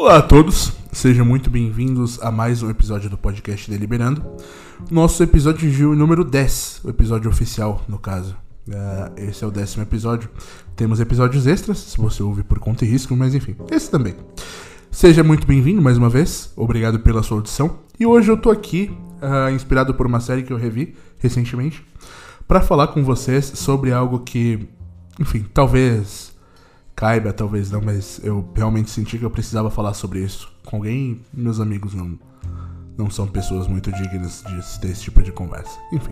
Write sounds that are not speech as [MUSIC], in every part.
Olá a todos, sejam muito bem-vindos a mais um episódio do podcast Deliberando. Nosso episódio de número 10, o episódio oficial, no caso. Uh, esse é o décimo episódio. Temos episódios extras, se você ouve por conta e risco, mas enfim, esse também. Seja muito bem-vindo mais uma vez, obrigado pela sua audição. E hoje eu tô aqui, uh, inspirado por uma série que eu revi recentemente, para falar com vocês sobre algo que, enfim, talvez caiba, talvez não, mas eu realmente senti que eu precisava falar sobre isso com alguém. Meus amigos não, não são pessoas muito dignas de ter esse tipo de conversa. Enfim.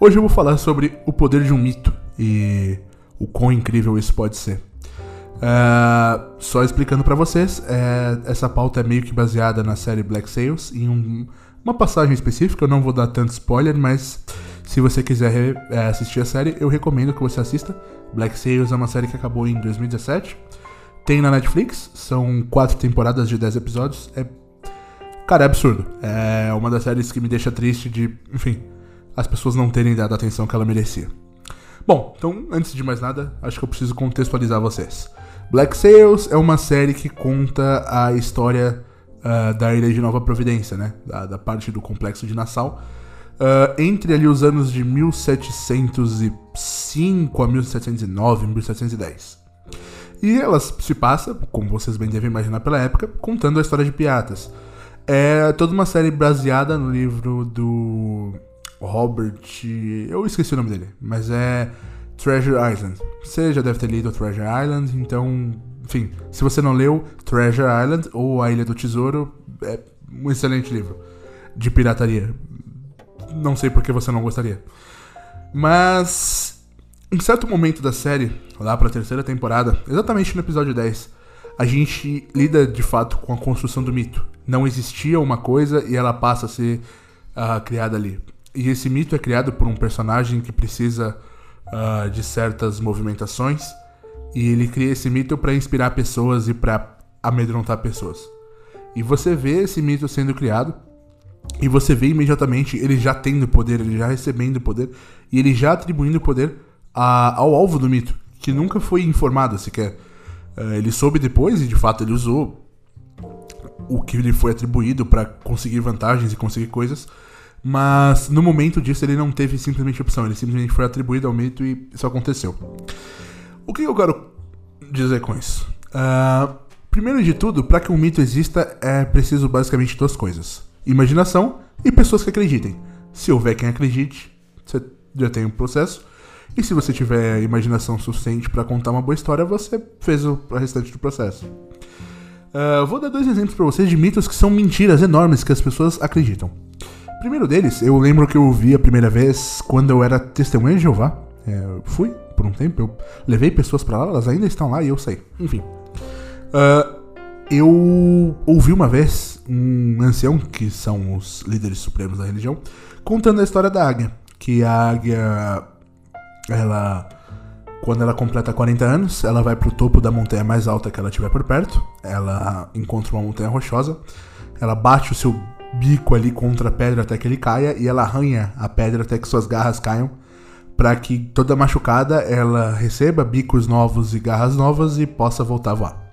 Hoje eu vou falar sobre o poder de um mito e o quão incrível isso pode ser. Uh, só explicando para vocês, é, essa pauta é meio que baseada na série Black Sails, em um, uma passagem específica, eu não vou dar tanto spoiler, mas se você quiser é, assistir a série, eu recomendo que você assista. Black Sails é uma série que acabou em 2017. Tem na Netflix, são quatro temporadas de 10 episódios. É. Cara, é absurdo. É uma das séries que me deixa triste de, enfim, as pessoas não terem dado a atenção que ela merecia. Bom, então, antes de mais nada, acho que eu preciso contextualizar vocês. Black Sails é uma série que conta a história uh, da ilha de Nova Providência, né? Da, da parte do complexo de Nassau Uh, entre ali os anos de 1705 a 1709, 1710. E ela se passa, como vocês bem devem imaginar pela época, contando a história de piratas. É toda uma série baseada no livro do Robert. Eu esqueci o nome dele, mas é Treasure Island. Você já deve ter lido Treasure Island, então. Enfim, se você não leu Treasure Island ou A Ilha do Tesouro, é um excelente livro de pirataria não sei por que você não gostaria. Mas em certo momento da série, lá para a terceira temporada, exatamente no episódio 10, a gente lida de fato com a construção do mito. Não existia uma coisa e ela passa a ser uh, criada ali. E esse mito é criado por um personagem que precisa uh, de certas movimentações e ele cria esse mito para inspirar pessoas e para amedrontar pessoas. E você vê esse mito sendo criado e você vê imediatamente ele já tendo poder, ele já recebendo poder, e ele já atribuindo poder a, ao alvo do mito, que nunca foi informado sequer. Uh, ele soube depois, e de fato ele usou o que lhe foi atribuído para conseguir vantagens e conseguir coisas, mas no momento disso ele não teve simplesmente opção, ele simplesmente foi atribuído ao mito e isso aconteceu. O que eu quero dizer com isso? Uh, primeiro de tudo, para que um mito exista é preciso basicamente duas coisas imaginação e pessoas que acreditem. Se houver quem acredite, você já tem um processo. E se você tiver imaginação suficiente para contar uma boa história, você fez o restante do processo. Uh, vou dar dois exemplos para vocês de mitos que são mentiras enormes que as pessoas acreditam. primeiro deles, eu lembro que eu ouvi a primeira vez quando eu era testemunha de Jeová. É, fui por um tempo, eu levei pessoas para lá, elas ainda estão lá e eu sei. Enfim. Uh, eu ouvi uma vez um ancião, que são os líderes supremos da religião, contando a história da águia. Que a águia, ela, quando ela completa 40 anos, ela vai pro topo da montanha mais alta que ela tiver por perto. Ela encontra uma montanha rochosa, ela bate o seu bico ali contra a pedra até que ele caia e ela arranha a pedra até que suas garras caiam para que toda machucada ela receba bicos novos e garras novas e possa voltar a voar.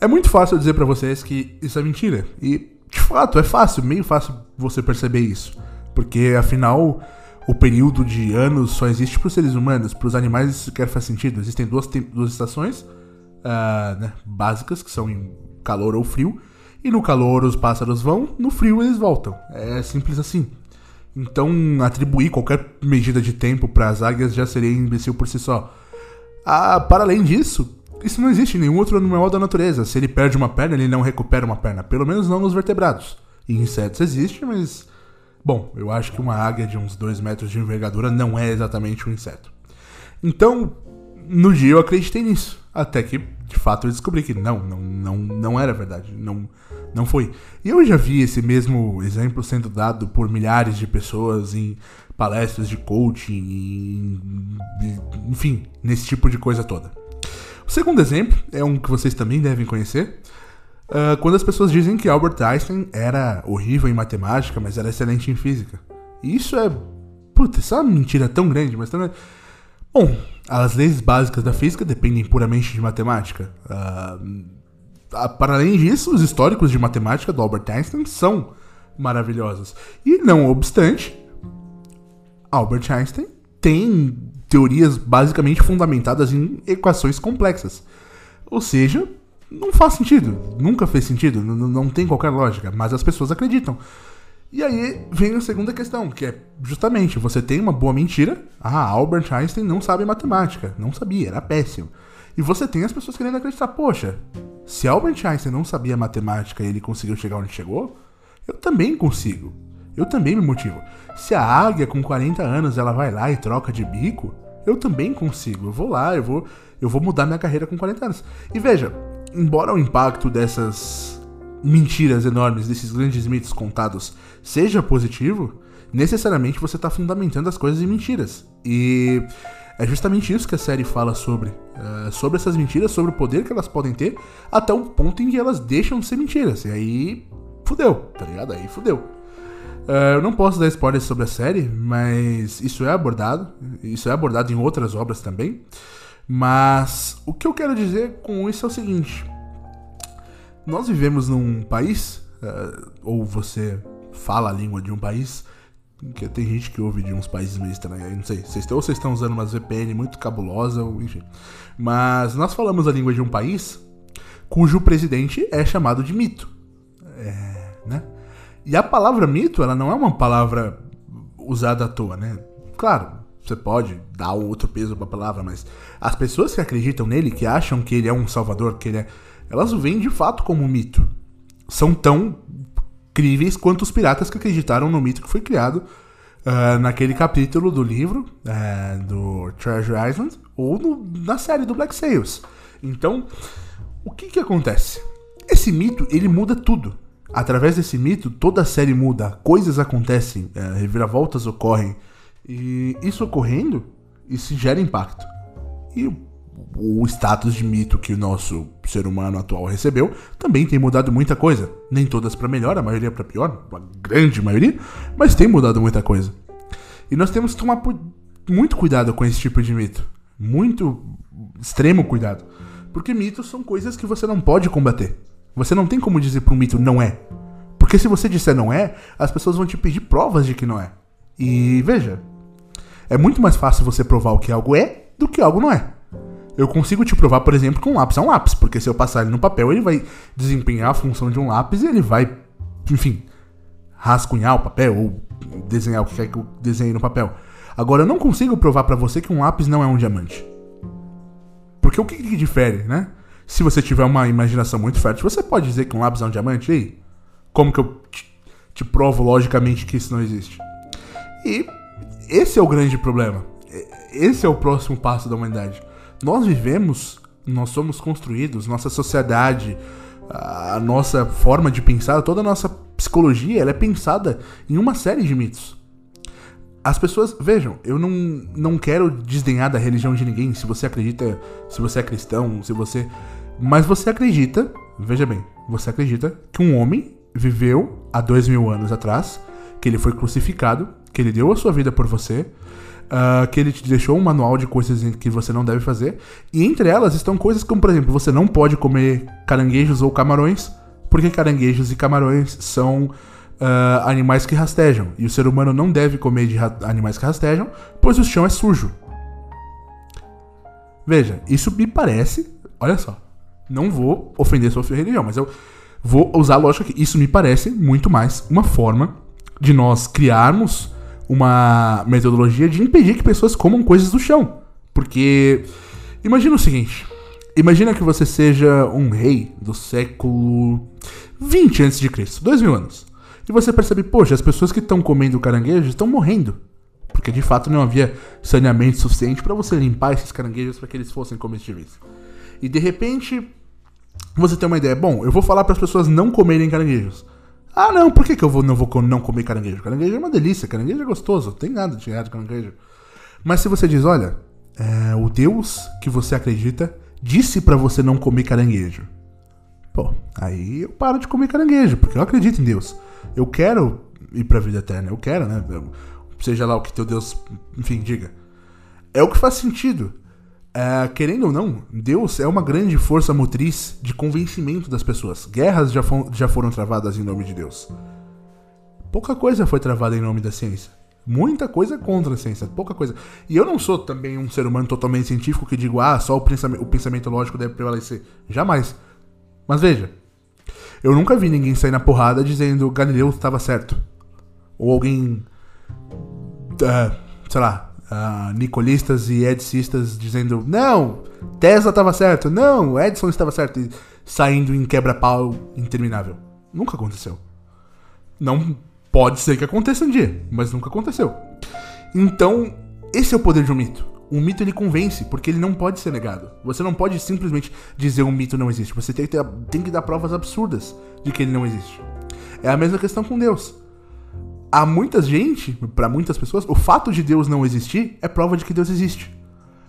É muito fácil dizer para vocês que isso é mentira. E, de fato, é fácil, meio fácil você perceber isso. Porque, afinal, o período de anos só existe para os seres humanos. Para os animais isso sequer faz sentido. Existem duas, duas estações uh, né, básicas, que são em calor ou frio. E no calor os pássaros vão, no frio eles voltam. É simples assim. Então, atribuir qualquer medida de tempo para as águias já seria imbecil por si só. Ah, para além disso, isso não existe em nenhum outro animal da natureza. Se ele perde uma perna, ele não recupera uma perna. Pelo menos não nos vertebrados. Em insetos existe, mas. Bom, eu acho que uma águia de uns 2 metros de envergadura não é exatamente um inseto. Então, no dia eu acreditei nisso. Até que, de fato, eu descobri que não, não, não, não era verdade. Não, não foi. E eu já vi esse mesmo exemplo sendo dado por milhares de pessoas em palestras de coaching, enfim, nesse tipo de coisa toda. O segundo exemplo é um que vocês também devem conhecer. Uh, quando as pessoas dizem que Albert Einstein era horrível em matemática, mas era excelente em física. E isso é. Puta, isso é uma mentira tão grande, mas tão Bom, as leis básicas da física dependem puramente de matemática. Uh, para além disso, os históricos de matemática do Albert Einstein são maravilhosos. E não obstante, Albert Einstein tem teorias basicamente fundamentadas em equações complexas. Ou seja, não faz sentido, nunca fez sentido, não, não tem qualquer lógica, mas as pessoas acreditam. E aí vem a segunda questão, que é justamente você tem uma boa mentira. Ah, Albert Einstein não sabe matemática. Não sabia, era péssimo. E você tem as pessoas querendo acreditar, poxa, se Albert Einstein não sabia matemática e ele conseguiu chegar onde chegou, eu também consigo. Eu também me motivo. Se a águia com 40 anos ela vai lá e troca de bico, eu também consigo. Eu vou lá, eu vou, eu vou mudar minha carreira com 40 anos. E veja, embora o impacto dessas mentiras enormes, desses grandes mitos contados, seja positivo, necessariamente você está fundamentando as coisas em mentiras. E é justamente isso que a série fala sobre. Uh, sobre essas mentiras, sobre o poder que elas podem ter, até o ponto em que elas deixam de ser mentiras. E aí, fudeu, tá ligado? Aí fudeu. Uh, eu não posso dar spoilers sobre a série, mas isso é abordado. Isso é abordado em outras obras também. Mas o que eu quero dizer com isso é o seguinte: nós vivemos num país, uh, ou você fala a língua de um país, que tem gente que ouve de uns países meio estranhos, não sei, vocês, ou vocês estão usando uma VPN muito cabulosa, ou enfim. Mas nós falamos a língua de um país cujo presidente é chamado de mito. É, né? E a palavra mito, ela não é uma palavra usada à toa, né? Claro, você pode dar outro peso para a palavra, mas as pessoas que acreditam nele, que acham que ele é um salvador, que ele é, elas o veem de fato como um mito. São tão críveis quanto os piratas que acreditaram no mito que foi criado uh, naquele capítulo do livro uh, do Treasure Island ou no, na série do Black Sails. Então, o que que acontece? Esse mito ele muda tudo. Através desse mito, toda a série muda, coisas acontecem, uh, reviravoltas ocorrem. E isso ocorrendo, isso gera impacto. E o status de mito que o nosso ser humano atual recebeu também tem mudado muita coisa. Nem todas para melhor, a maioria para pior, a grande maioria, mas tem mudado muita coisa. E nós temos que tomar muito cuidado com esse tipo de mito. Muito extremo cuidado. Porque mitos são coisas que você não pode combater. Você não tem como dizer para um mito não é. Porque se você disser não é, as pessoas vão te pedir provas de que não é. E veja, é muito mais fácil você provar o que algo é do que algo não é. Eu consigo te provar, por exemplo, que um lápis é um lápis, porque se eu passar ele no papel, ele vai desempenhar a função de um lápis e ele vai, enfim, rascunhar o papel ou desenhar o que quer que eu desenhe no papel. Agora, eu não consigo provar para você que um lápis não é um diamante. Porque o que, que difere, né? Se você tiver uma imaginação muito fértil, você pode dizer que um lápis é um diamante? E aí? Como que eu te, te provo logicamente que isso não existe? E esse é o grande problema. Esse é o próximo passo da humanidade. Nós vivemos, nós somos construídos, nossa sociedade, a nossa forma de pensar, toda a nossa psicologia, ela é pensada em uma série de mitos. As pessoas, vejam, eu não, não quero desdenhar da religião de ninguém, se você acredita, se você é cristão, se você. Mas você acredita, veja bem, você acredita que um homem viveu há dois mil anos atrás, que ele foi crucificado, que ele deu a sua vida por você, uh, que ele te deixou um manual de coisas que você não deve fazer. E entre elas estão coisas como, por exemplo, você não pode comer caranguejos ou camarões, porque caranguejos e camarões são uh, animais que rastejam. E o ser humano não deve comer de animais que rastejam, pois o chão é sujo. Veja, isso me parece. Olha só. Não vou ofender sua religião, mas eu vou usar a lógica que isso me parece muito mais uma forma de nós criarmos uma metodologia de impedir que pessoas comam coisas do chão. Porque imagina o seguinte: imagina que você seja um rei do século 20 a.C., dois mil anos. E você percebe, poxa, as pessoas que estão comendo caranguejos estão morrendo. Porque de fato não havia saneamento suficiente para você limpar esses caranguejos para que eles fossem comestíveis. E de repente, você tem uma ideia: bom, eu vou falar para as pessoas não comerem caranguejos. Ah, não, por que, que eu vou, não vou não comer caranguejo? Caranguejo é uma delícia, caranguejo é gostoso, não tem nada de errado com caranguejo. Mas se você diz, olha, é, o Deus que você acredita disse para você não comer caranguejo. Pô, aí eu paro de comer caranguejo, porque eu acredito em Deus. Eu quero ir pra vida eterna, eu quero, né? seja lá o que teu Deus, enfim, diga. É o que faz sentido. É, querendo ou não, Deus é uma grande força motriz de convencimento das pessoas. Guerras já, já foram travadas em nome de Deus. Pouca coisa foi travada em nome da ciência. Muita coisa contra a ciência, pouca coisa. E eu não sou também um ser humano totalmente científico que digo, ah, só o pensamento, o pensamento lógico deve prevalecer. Jamais. Mas veja, eu nunca vi ninguém sair na porrada dizendo Galileu estava certo. Ou alguém. Uh, sei lá, uh, nicolistas e edicistas dizendo: não, Tesla estava certo, não, Edison estava certo, e saindo em quebra-pau interminável. Nunca aconteceu. Não pode ser que aconteça um dia, mas nunca aconteceu. Então, esse é o poder de um mito. Um mito ele convence, porque ele não pode ser negado. Você não pode simplesmente dizer um mito não existe. Você tem que, ter, tem que dar provas absurdas de que ele não existe. É a mesma questão com Deus há muita gente, para muitas pessoas, o fato de Deus não existir é prova de que Deus existe.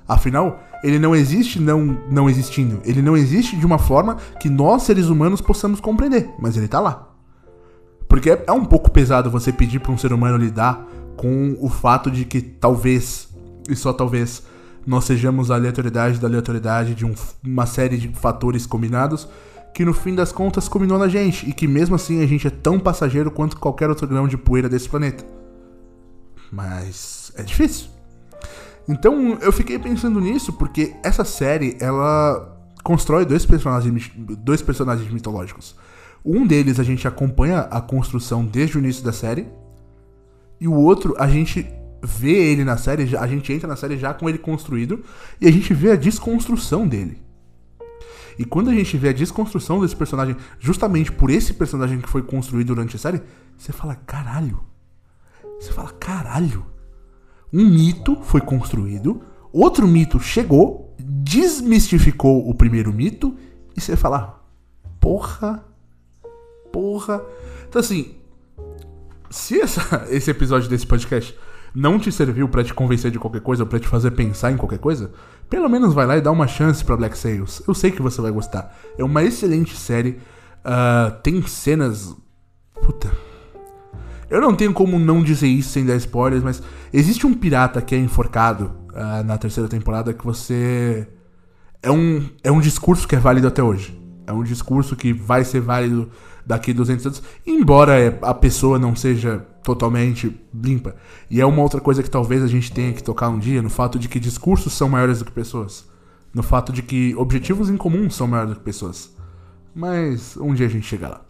Afinal, ele não existe não, não existindo. Ele não existe de uma forma que nós, seres humanos, possamos compreender. Mas ele tá lá. Porque é, é um pouco pesado você pedir para um ser humano lidar com o fato de que talvez, e só talvez, nós sejamos a aleatoriedade da aleatoriedade de um, uma série de fatores combinados que no fim das contas combinou na gente e que mesmo assim a gente é tão passageiro quanto qualquer outro grão de poeira desse planeta. Mas é difícil. Então eu fiquei pensando nisso porque essa série ela constrói dois personagens, dois personagens mitológicos. Um deles a gente acompanha a construção desde o início da série e o outro a gente vê ele na série, a gente entra na série já com ele construído e a gente vê a desconstrução dele. E quando a gente vê a desconstrução desse personagem, justamente por esse personagem que foi construído durante a série, você fala, caralho. Você fala, caralho. Um mito foi construído, outro mito chegou, desmistificou o primeiro mito, e você fala, porra, porra. Então assim, se essa, [LAUGHS] esse episódio desse podcast não te serviu para te convencer de qualquer coisa, para te fazer pensar em qualquer coisa, pelo menos vai lá e dá uma chance para Black Sails. Eu sei que você vai gostar. É uma excelente série. Uh, tem cenas. Puta. Eu não tenho como não dizer isso sem dar spoilers, mas existe um pirata que é enforcado uh, na terceira temporada que você. É um, é um discurso que é válido até hoje. É um discurso que vai ser válido daqui 200 anos, embora a pessoa não seja totalmente limpa. E é uma outra coisa que talvez a gente tenha que tocar um dia, no fato de que discursos são maiores do que pessoas. No fato de que objetivos em comum são maiores do que pessoas. Mas um dia a gente chega lá.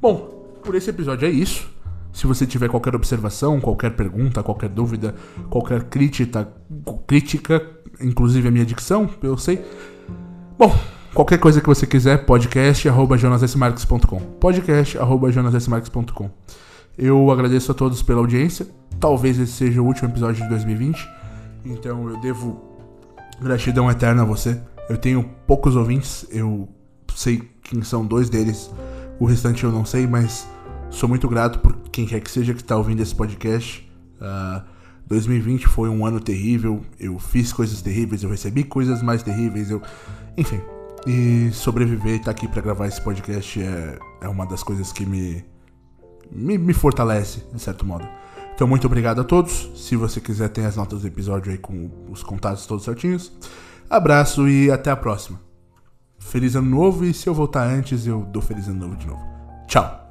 Bom, por esse episódio é isso. Se você tiver qualquer observação, qualquer pergunta, qualquer dúvida, qualquer crítica, crítica, inclusive a minha dicção, eu sei. Bom, qualquer coisa que você quiser, podcast arroba. Podcast arroba. Eu agradeço a todos pela audiência. Talvez esse seja o último episódio de 2020. Então eu devo gratidão eterna a você. Eu tenho poucos ouvintes, eu sei quem são dois deles. O restante eu não sei, mas sou muito grato por quem quer que seja que está ouvindo esse podcast. Uh, ah, 2020 foi um ano terrível. Eu fiz coisas terríveis, eu recebi coisas mais terríveis. Eu, enfim, e sobreviver e estar tá aqui para gravar esse podcast é, é uma das coisas que me me, me fortalece, de certo modo. Então, muito obrigado a todos. Se você quiser, tem as notas do episódio aí com os contatos todos certinhos. Abraço e até a próxima. Feliz ano novo e se eu voltar antes, eu dou feliz ano novo de novo. Tchau.